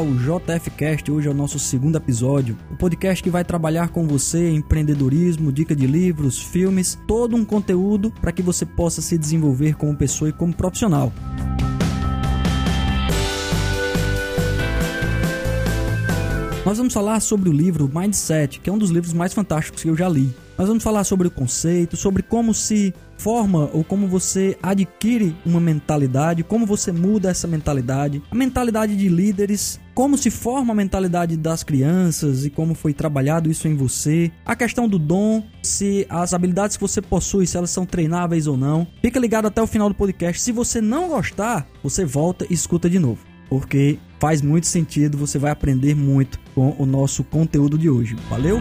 Ao JFcast. Hoje é o nosso segundo episódio. O podcast que vai trabalhar com você empreendedorismo, dica de livros, filmes, todo um conteúdo para que você possa se desenvolver como pessoa e como profissional. Nós vamos falar sobre o livro Mindset, que é um dos livros mais fantásticos que eu já li. Nós vamos falar sobre o conceito, sobre como se forma ou como você adquire uma mentalidade, como você muda essa mentalidade, a mentalidade de líderes, como se forma a mentalidade das crianças e como foi trabalhado isso em você, a questão do dom, se as habilidades que você possui, se elas são treináveis ou não. Fica ligado até o final do podcast. Se você não gostar, você volta e escuta de novo, porque faz muito sentido, você vai aprender muito com o nosso conteúdo de hoje. Valeu?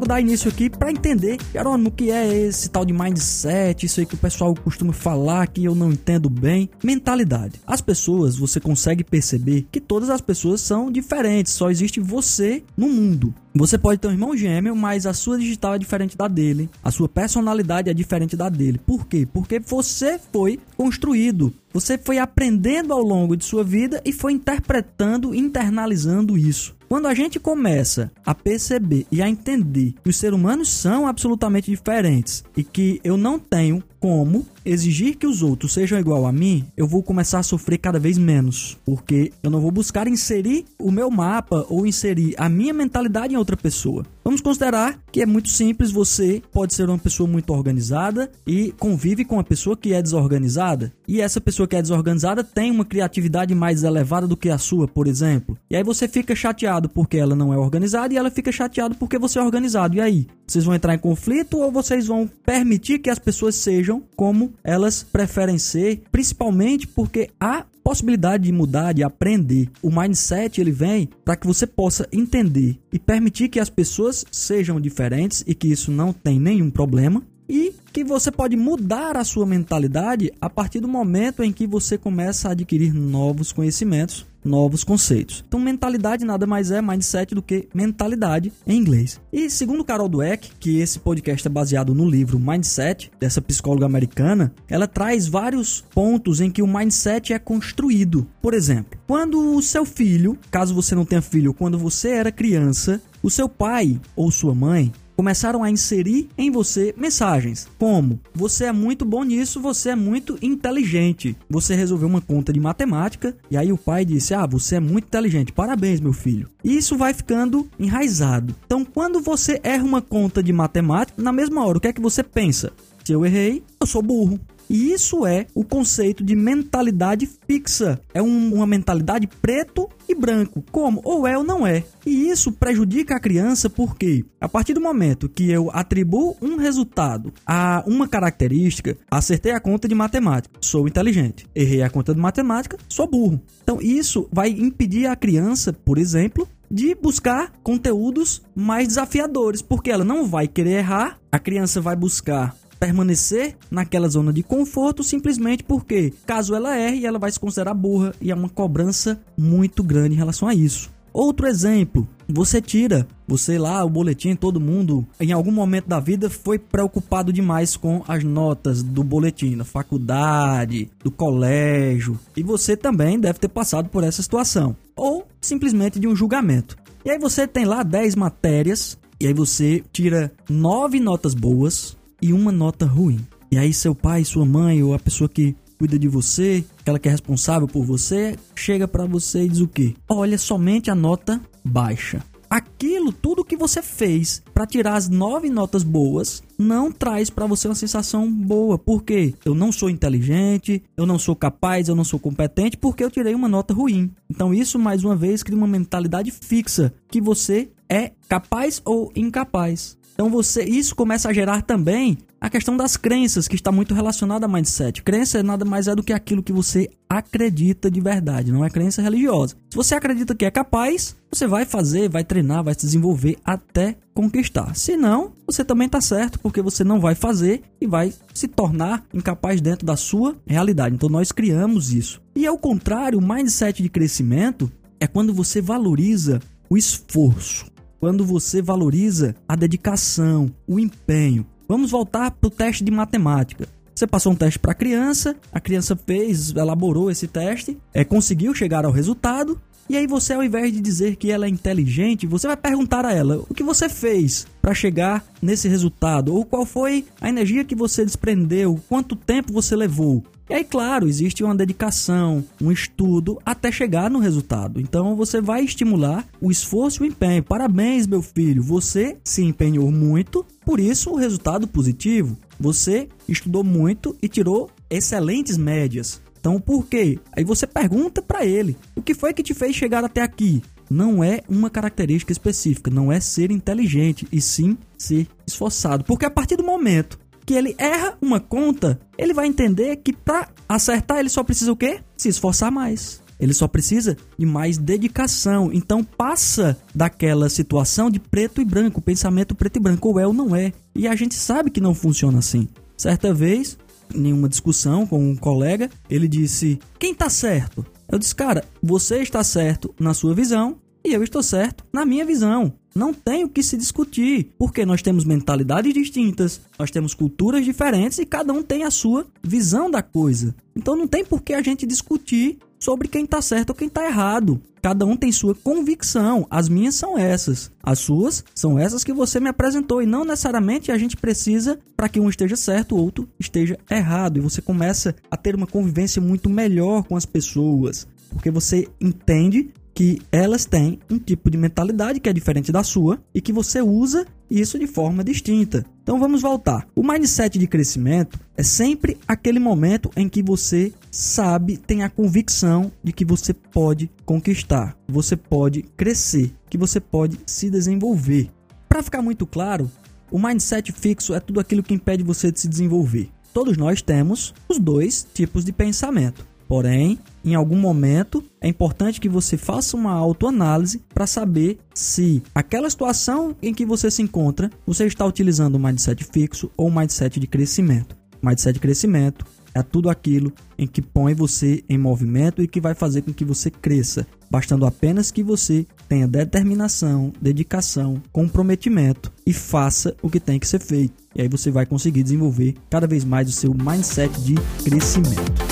Logo dar início aqui para entender, Jerônimo, o que é esse tal de mindset, isso aí que o pessoal costuma falar que eu não entendo bem. Mentalidade. As pessoas, você consegue perceber que todas as pessoas são diferentes, só existe você no mundo. Você pode ter um irmão gêmeo, mas a sua digital é diferente da dele, a sua personalidade é diferente da dele. Por quê? Porque você foi construído, você foi aprendendo ao longo de sua vida e foi interpretando, internalizando isso. Quando a gente começa a perceber e a entender que os seres humanos são absolutamente diferentes e que eu não tenho como exigir que os outros sejam igual a mim, eu vou começar a sofrer cada vez menos, porque eu não vou buscar inserir o meu mapa ou inserir a minha mentalidade em outra pessoa. Vamos considerar que é muito simples, você pode ser uma pessoa muito organizada e convive com uma pessoa que é desorganizada, e essa pessoa que é desorganizada tem uma criatividade mais elevada do que a sua, por exemplo. E aí você fica chateado porque ela não é organizada e ela fica chateada porque você é organizado. E aí, vocês vão entrar em conflito ou vocês vão permitir que as pessoas sejam como elas preferem ser, principalmente porque há possibilidade de mudar, de aprender. O mindset ele vem para que você possa entender e permitir que as pessoas sejam diferentes e que isso não tem nenhum problema e que você pode mudar a sua mentalidade a partir do momento em que você começa a adquirir novos conhecimentos, novos conceitos. Então, mentalidade nada mais é mindset do que mentalidade em inglês. E segundo Carol Dweck, que esse podcast é baseado no livro Mindset, dessa psicóloga americana, ela traz vários pontos em que o mindset é construído. Por exemplo, quando o seu filho, caso você não tenha filho, quando você era criança, o seu pai ou sua mãe começaram a inserir em você mensagens como: você é muito bom nisso, você é muito inteligente. Você resolveu uma conta de matemática e aí o pai disse: "Ah, você é muito inteligente. Parabéns, meu filho". E isso vai ficando enraizado. Então, quando você erra uma conta de matemática, na mesma hora, o que é que você pensa? Se eu errei, eu sou burro. E isso é o conceito de mentalidade fixa. É um, uma mentalidade preto e branco, como ou é ou não é. E isso prejudica a criança porque, a partir do momento que eu atribuo um resultado a uma característica, acertei a conta de matemática, sou inteligente. Errei a conta de matemática, sou burro. Então, isso vai impedir a criança, por exemplo, de buscar conteúdos mais desafiadores, porque ela não vai querer errar, a criança vai buscar permanecer naquela zona de conforto simplesmente porque, caso ela erre, ela vai se considerar burra e é uma cobrança muito grande em relação a isso. Outro exemplo, você tira, você lá, o boletim, todo mundo, em algum momento da vida foi preocupado demais com as notas do boletim, da faculdade, do colégio, e você também deve ter passado por essa situação, ou simplesmente de um julgamento. E aí você tem lá 10 matérias, e aí você tira 9 notas boas, e uma nota ruim. E aí seu pai, sua mãe ou a pessoa que cuida de você, aquela que é responsável por você, chega para você e diz o quê? Olha somente a nota baixa. Aquilo, tudo que você fez para tirar as nove notas boas, não traz para você uma sensação boa. Porque eu não sou inteligente, eu não sou capaz, eu não sou competente, porque eu tirei uma nota ruim. Então isso mais uma vez cria uma mentalidade fixa que você é capaz ou incapaz. Então você isso começa a gerar também a questão das crenças, que está muito relacionada a mindset. Crença nada mais é do que aquilo que você acredita de verdade, não é crença religiosa. Se você acredita que é capaz, você vai fazer, vai treinar, vai se desenvolver até conquistar. Se não, você também está certo, porque você não vai fazer e vai se tornar incapaz dentro da sua realidade. Então nós criamos isso. E ao contrário, o mindset de crescimento é quando você valoriza o esforço quando você valoriza a dedicação, o empenho. Vamos voltar para o teste de matemática. Você passou um teste para a criança, a criança fez, elaborou esse teste, é, conseguiu chegar ao resultado, e aí você, ao invés de dizer que ela é inteligente, você vai perguntar a ela o que você fez para chegar nesse resultado, ou qual foi a energia que você desprendeu, quanto tempo você levou. E aí, claro, existe uma dedicação, um estudo até chegar no resultado. Então você vai estimular o esforço e o empenho. Parabéns, meu filho, você se empenhou muito, por isso o resultado positivo. Você estudou muito e tirou excelentes médias. Então, por quê? Aí você pergunta para ele: o que foi que te fez chegar até aqui? Não é uma característica específica, não é ser inteligente, e sim ser esforçado. Porque a partir do momento que ele erra uma conta, ele vai entender que para acertar ele só precisa o quê? Se esforçar mais. Ele só precisa de mais dedicação. Então passa daquela situação de preto e branco, pensamento preto e branco, ou é ou não é. E a gente sabe que não funciona assim. Certa vez, em uma discussão com um colega, ele disse: Quem tá certo? Eu disse, cara, você está certo na sua visão e eu estou certo na minha visão. Não tem o que se discutir, porque nós temos mentalidades distintas, nós temos culturas diferentes e cada um tem a sua visão da coisa. Então não tem por que a gente discutir sobre quem está certo ou quem está errado. Cada um tem sua convicção. As minhas são essas. As suas são essas que você me apresentou. E não necessariamente a gente precisa para que um esteja certo, o outro esteja errado. E você começa a ter uma convivência muito melhor com as pessoas. Porque você entende que elas têm um tipo de mentalidade que é diferente da sua e que você usa isso de forma distinta. Então vamos voltar. O mindset de crescimento é sempre aquele momento em que você sabe, tem a convicção de que você pode conquistar, você pode crescer, que você pode se desenvolver. Para ficar muito claro, o mindset fixo é tudo aquilo que impede você de se desenvolver. Todos nós temos os dois tipos de pensamento. Porém, em algum momento é importante que você faça uma autoanálise para saber se aquela situação em que você se encontra, você está utilizando o mindset fixo ou o mindset de crescimento. Mindset de crescimento é tudo aquilo em que põe você em movimento e que vai fazer com que você cresça, bastando apenas que você tenha determinação, dedicação, comprometimento e faça o que tem que ser feito. E aí você vai conseguir desenvolver cada vez mais o seu mindset de crescimento.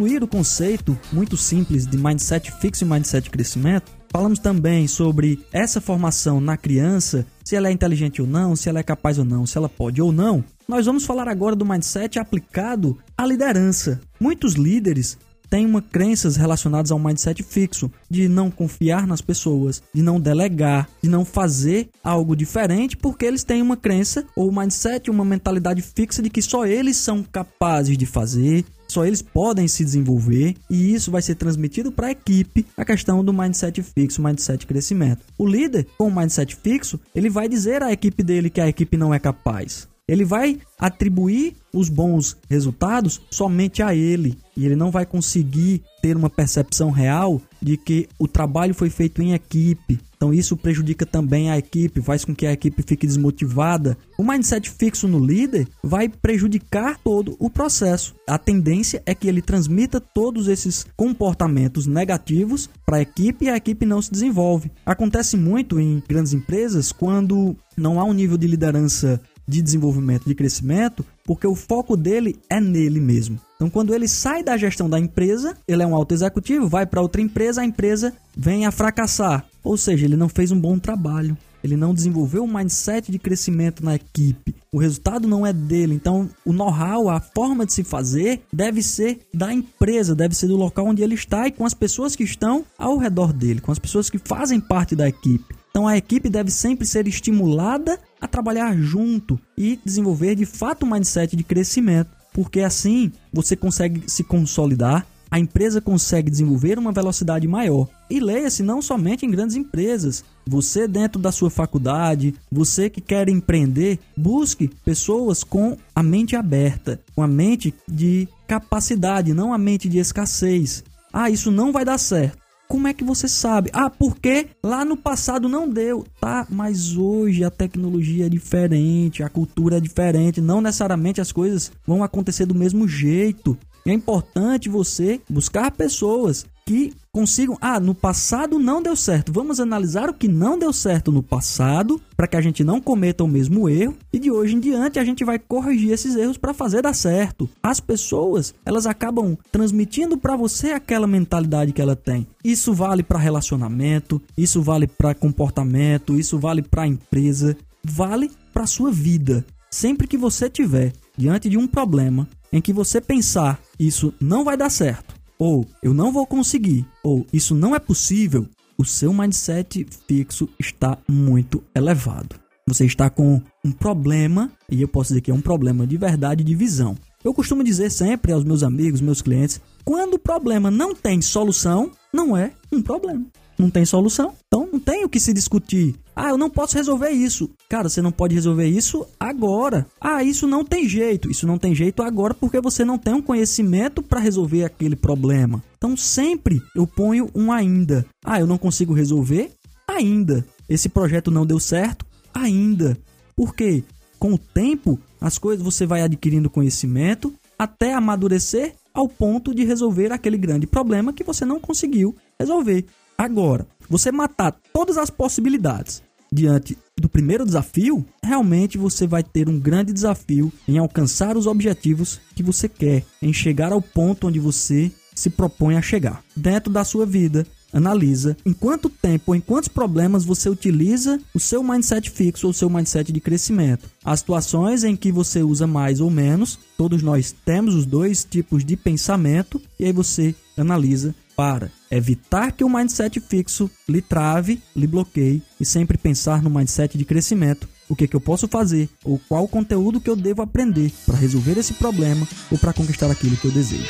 Concluir o conceito muito simples de mindset fixo e mindset crescimento, falamos também sobre essa formação na criança, se ela é inteligente ou não, se ela é capaz ou não, se ela pode ou não. Nós vamos falar agora do mindset aplicado à liderança. Muitos líderes têm uma crenças relacionadas ao mindset fixo, de não confiar nas pessoas, de não delegar, de não fazer algo diferente, porque eles têm uma crença ou mindset, uma mentalidade fixa de que só eles são capazes de fazer, só eles podem se desenvolver e isso vai ser transmitido para a equipe a questão do mindset fixo, mindset crescimento. O líder com o mindset fixo, ele vai dizer à equipe dele que a equipe não é capaz. Ele vai atribuir os bons resultados somente a ele e ele não vai conseguir ter uma percepção real de que o trabalho foi feito em equipe. Então isso prejudica também a equipe, faz com que a equipe fique desmotivada. O mindset fixo no líder vai prejudicar todo o processo. A tendência é que ele transmita todos esses comportamentos negativos para a equipe e a equipe não se desenvolve. Acontece muito em grandes empresas quando não há um nível de liderança de desenvolvimento, de crescimento, porque o foco dele é nele mesmo. Então, quando ele sai da gestão da empresa, ele é um alto executivo, vai para outra empresa, a empresa vem a fracassar. Ou seja, ele não fez um bom trabalho. Ele não desenvolveu um mindset de crescimento na equipe. O resultado não é dele. Então, o know-how, a forma de se fazer, deve ser da empresa, deve ser do local onde ele está e com as pessoas que estão ao redor dele, com as pessoas que fazem parte da equipe. Então a equipe deve sempre ser estimulada a trabalhar junto e desenvolver de fato um mindset de crescimento. porque assim você consegue se consolidar, a empresa consegue desenvolver uma velocidade maior. E leia-se não somente em grandes empresas. Você dentro da sua faculdade, você que quer empreender, busque pessoas com a mente aberta, com a mente de capacidade, não a mente de escassez. Ah, isso não vai dar certo. Como é que você sabe? Ah, porque lá no passado não deu. Tá, mas hoje a tecnologia é diferente, a cultura é diferente. Não necessariamente as coisas vão acontecer do mesmo jeito. É importante você buscar pessoas que consigam. Ah, no passado não deu certo. Vamos analisar o que não deu certo no passado para que a gente não cometa o mesmo erro e de hoje em diante a gente vai corrigir esses erros para fazer dar certo. As pessoas, elas acabam transmitindo para você aquela mentalidade que ela tem. Isso vale para relacionamento, isso vale para comportamento, isso vale para empresa, vale para sua vida. Sempre que você tiver diante de um problema em que você pensar isso não vai dar certo, ou eu não vou conseguir, ou isso não é possível, o seu mindset fixo está muito elevado. Você está com um problema, e eu posso dizer que é um problema de verdade de visão. Eu costumo dizer sempre aos meus amigos, meus clientes, quando o problema não tem solução, não é um problema não tem solução. Então não tem o que se discutir. Ah, eu não posso resolver isso. Cara, você não pode resolver isso agora. Ah, isso não tem jeito. Isso não tem jeito agora porque você não tem um conhecimento para resolver aquele problema. Então sempre eu ponho um ainda. Ah, eu não consigo resolver? Ainda. Esse projeto não deu certo? Ainda. Por quê? Com o tempo, as coisas você vai adquirindo conhecimento até amadurecer ao ponto de resolver aquele grande problema que você não conseguiu resolver. Agora, você matar todas as possibilidades diante do primeiro desafio, realmente você vai ter um grande desafio em alcançar os objetivos que você quer, em chegar ao ponto onde você se propõe a chegar. Dentro da sua vida, analisa em quanto tempo, em quantos problemas você utiliza o seu mindset fixo ou o seu mindset de crescimento. As situações em que você usa mais ou menos, todos nós temos os dois tipos de pensamento, e aí você analisa para evitar que o mindset fixo lhe trave, lhe bloqueie e sempre pensar no mindset de crescimento. O que, que eu posso fazer ou qual conteúdo que eu devo aprender para resolver esse problema ou para conquistar aquilo que eu desejo.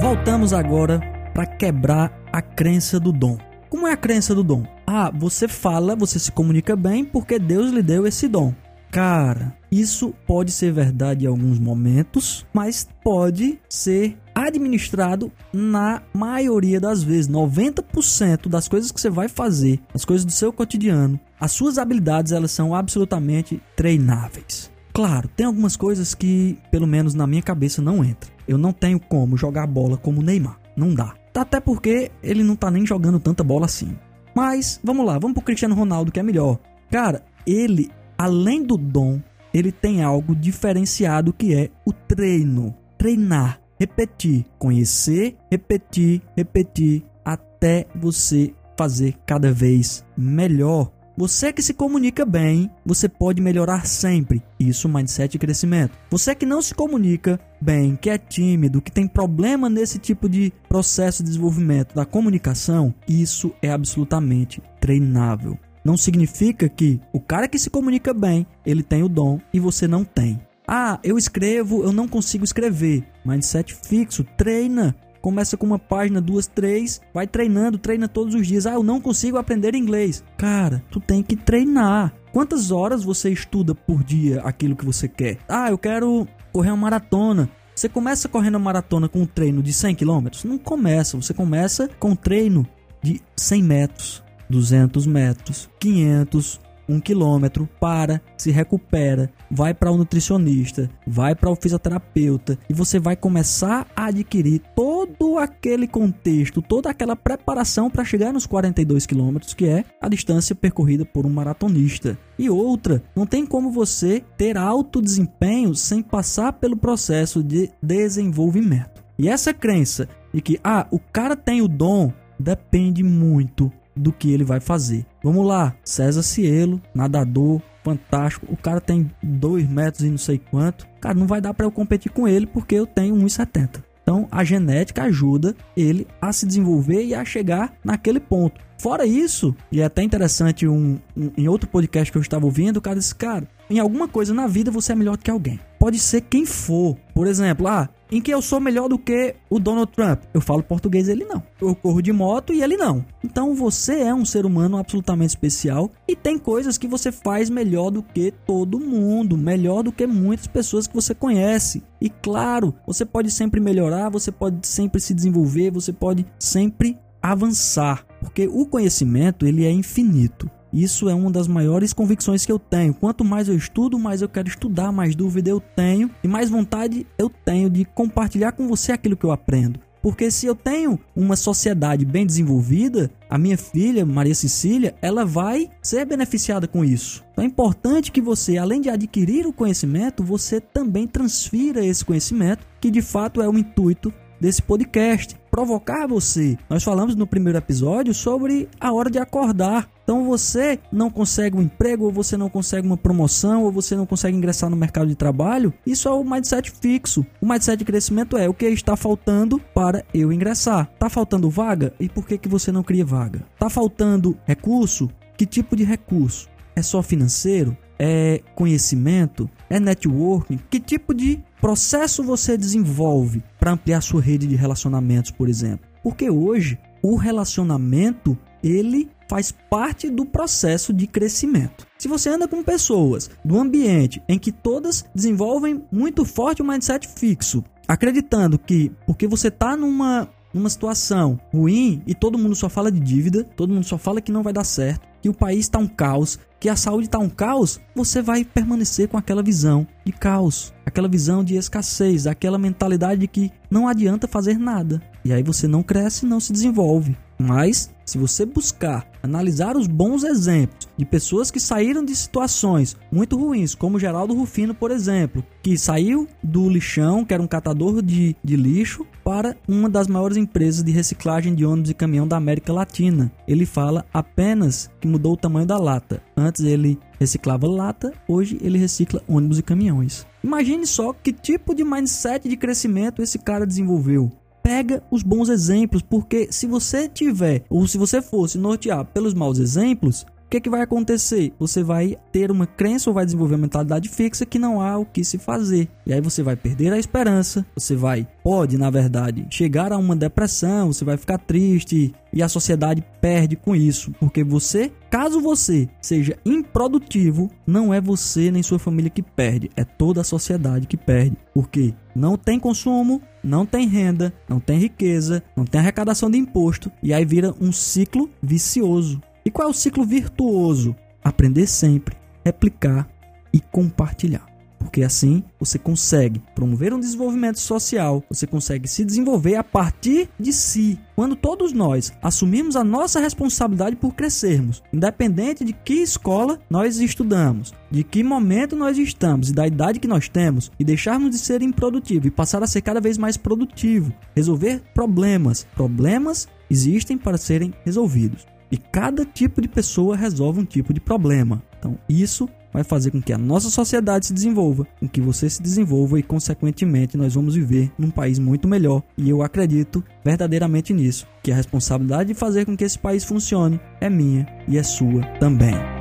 Voltamos agora para quebrar a crença do dom. Como é a crença do dom? Ah, você fala, você se comunica bem porque Deus lhe deu esse dom. Cara, isso pode ser verdade em alguns momentos, mas pode ser administrado na maioria das vezes. 90% das coisas que você vai fazer, as coisas do seu cotidiano, as suas habilidades, elas são absolutamente treináveis. Claro, tem algumas coisas que, pelo menos na minha cabeça, não entram. Eu não tenho como jogar bola como Neymar. Não dá. Até porque ele não tá nem jogando tanta bola assim. Mas vamos lá, vamos pro Cristiano Ronaldo que é melhor. Cara, ele, além do dom, ele tem algo diferenciado que é o treino. Treinar, repetir, conhecer, repetir, repetir até você fazer cada vez melhor. Você que se comunica bem, você pode melhorar sempre. Isso mindset de crescimento. Você que não se comunica bem, que é tímido, que tem problema nesse tipo de processo de desenvolvimento da comunicação, isso é absolutamente treinável. Não significa que o cara que se comunica bem, ele tem o dom e você não tem. Ah, eu escrevo, eu não consigo escrever. Mindset fixo, treina. Começa com uma página, duas, três, vai treinando, treina todos os dias. Ah, eu não consigo aprender inglês. Cara, tu tem que treinar. Quantas horas você estuda por dia aquilo que você quer? Ah, eu quero correr uma maratona. Você começa correndo uma maratona com um treino de 100 km? Não começa, você começa com um treino de 100 metros, 200 metros, 500, um quilômetro, para, se recupera, vai para o nutricionista, vai para o fisioterapeuta e você vai começar a adquirir todo aquele contexto, toda aquela preparação para chegar nos 42 quilômetros, que é a distância percorrida por um maratonista. E outra, não tem como você ter alto desempenho sem passar pelo processo de desenvolvimento. E essa crença de que ah, o cara tem o dom depende muito do que ele vai fazer. Vamos lá, César Cielo, nadador, fantástico. O cara tem 2 metros e não sei quanto. Cara, não vai dar para eu competir com ele porque eu tenho 1,70. Então, a genética ajuda ele a se desenvolver e a chegar naquele ponto. Fora isso, e é até interessante um, um, em outro podcast que eu estava ouvindo, o cara disse, cara, em alguma coisa na vida você é melhor do que alguém. Pode ser quem for. Por exemplo, ah, em que eu sou melhor do que o Donald Trump. Eu falo português, ele não. Eu corro de moto e ele não. Então você é um ser humano absolutamente especial e tem coisas que você faz melhor do que todo mundo, melhor do que muitas pessoas que você conhece. E claro, você pode sempre melhorar, você pode sempre se desenvolver, você pode sempre avançar, porque o conhecimento ele é infinito. Isso é uma das maiores convicções que eu tenho. Quanto mais eu estudo, mais eu quero estudar, mais dúvida eu tenho e mais vontade eu tenho de compartilhar com você aquilo que eu aprendo. Porque se eu tenho uma sociedade bem desenvolvida, a minha filha, Maria Cecília, ela vai ser beneficiada com isso. Então é importante que você, além de adquirir o conhecimento, você também transfira esse conhecimento, que de fato é o intuito desse podcast, provocar você. Nós falamos no primeiro episódio sobre a hora de acordar. Então você não consegue um emprego, ou você não consegue uma promoção, ou você não consegue ingressar no mercado de trabalho. Isso é o mindset fixo. O mindset de crescimento é o que está faltando para eu ingressar. Tá faltando vaga? E por que que você não cria vaga? Tá faltando recurso? Que tipo de recurso? É só financeiro? É conhecimento? É networking? Que tipo de processo você desenvolve para ampliar sua rede de relacionamentos, por exemplo? Porque hoje o relacionamento ele faz parte do processo de crescimento. Se você anda com pessoas do ambiente em que todas desenvolvem muito forte o mindset fixo, acreditando que porque você está numa numa situação ruim e todo mundo só fala de dívida, todo mundo só fala que não vai dar certo, que o país está um caos, que a saúde está um caos, você vai permanecer com aquela visão de caos, aquela visão de escassez, aquela mentalidade de que não adianta fazer nada. E aí você não cresce, não se desenvolve. Mas se você buscar analisar os bons exemplos de pessoas que saíram de situações muito ruins, como Geraldo Rufino, por exemplo, que saiu do lixão, que era um catador de, de lixo, para uma das maiores empresas de reciclagem de ônibus e caminhão da América Latina. Ele fala apenas que mudou o tamanho da lata. Antes ele reciclava lata, hoje ele recicla ônibus e caminhões. Imagine só que tipo de mindset de crescimento esse cara desenvolveu pega os bons exemplos, porque se você tiver, ou se você fosse nortear pelos maus exemplos, o que, que vai acontecer? Você vai ter uma crença ou vai desenvolver uma mentalidade fixa que não há o que se fazer. E aí você vai perder a esperança, você vai, pode, na verdade, chegar a uma depressão, você vai ficar triste e a sociedade perde com isso. Porque você, caso você seja improdutivo, não é você nem sua família que perde, é toda a sociedade que perde. Porque não tem consumo, não tem renda, não tem riqueza, não tem arrecadação de imposto e aí vira um ciclo vicioso. E qual é o ciclo virtuoso? Aprender sempre, replicar e compartilhar. Porque assim você consegue promover um desenvolvimento social, você consegue se desenvolver a partir de si. Quando todos nós assumimos a nossa responsabilidade por crescermos, independente de que escola nós estudamos, de que momento nós estamos e da idade que nós temos, e deixarmos de ser improdutivo e passar a ser cada vez mais produtivo, resolver problemas. Problemas existem para serem resolvidos. E cada tipo de pessoa resolve um tipo de problema. Então, isso vai fazer com que a nossa sociedade se desenvolva, com que você se desenvolva e, consequentemente, nós vamos viver num país muito melhor. E eu acredito verdadeiramente nisso, que a responsabilidade de fazer com que esse país funcione é minha e é sua também.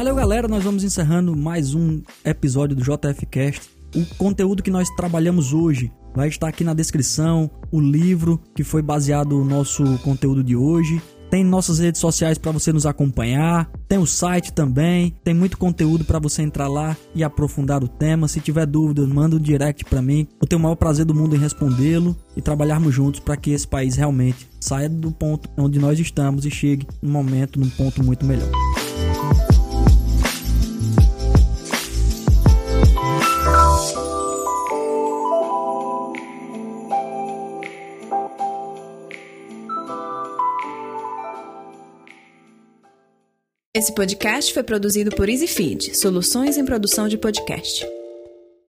Valeu, galera. Nós vamos encerrando mais um episódio do JFcast. O conteúdo que nós trabalhamos hoje vai estar aqui na descrição. O livro que foi baseado no nosso conteúdo de hoje. Tem nossas redes sociais para você nos acompanhar. Tem o site também. Tem muito conteúdo para você entrar lá e aprofundar o tema. Se tiver dúvidas, manda um direct para mim. Eu tenho o maior prazer do mundo em respondê-lo e trabalharmos juntos para que esse país realmente saia do ponto onde nós estamos e chegue num momento, num ponto muito melhor. Esse podcast foi produzido por EasyFeed, soluções em produção de podcast.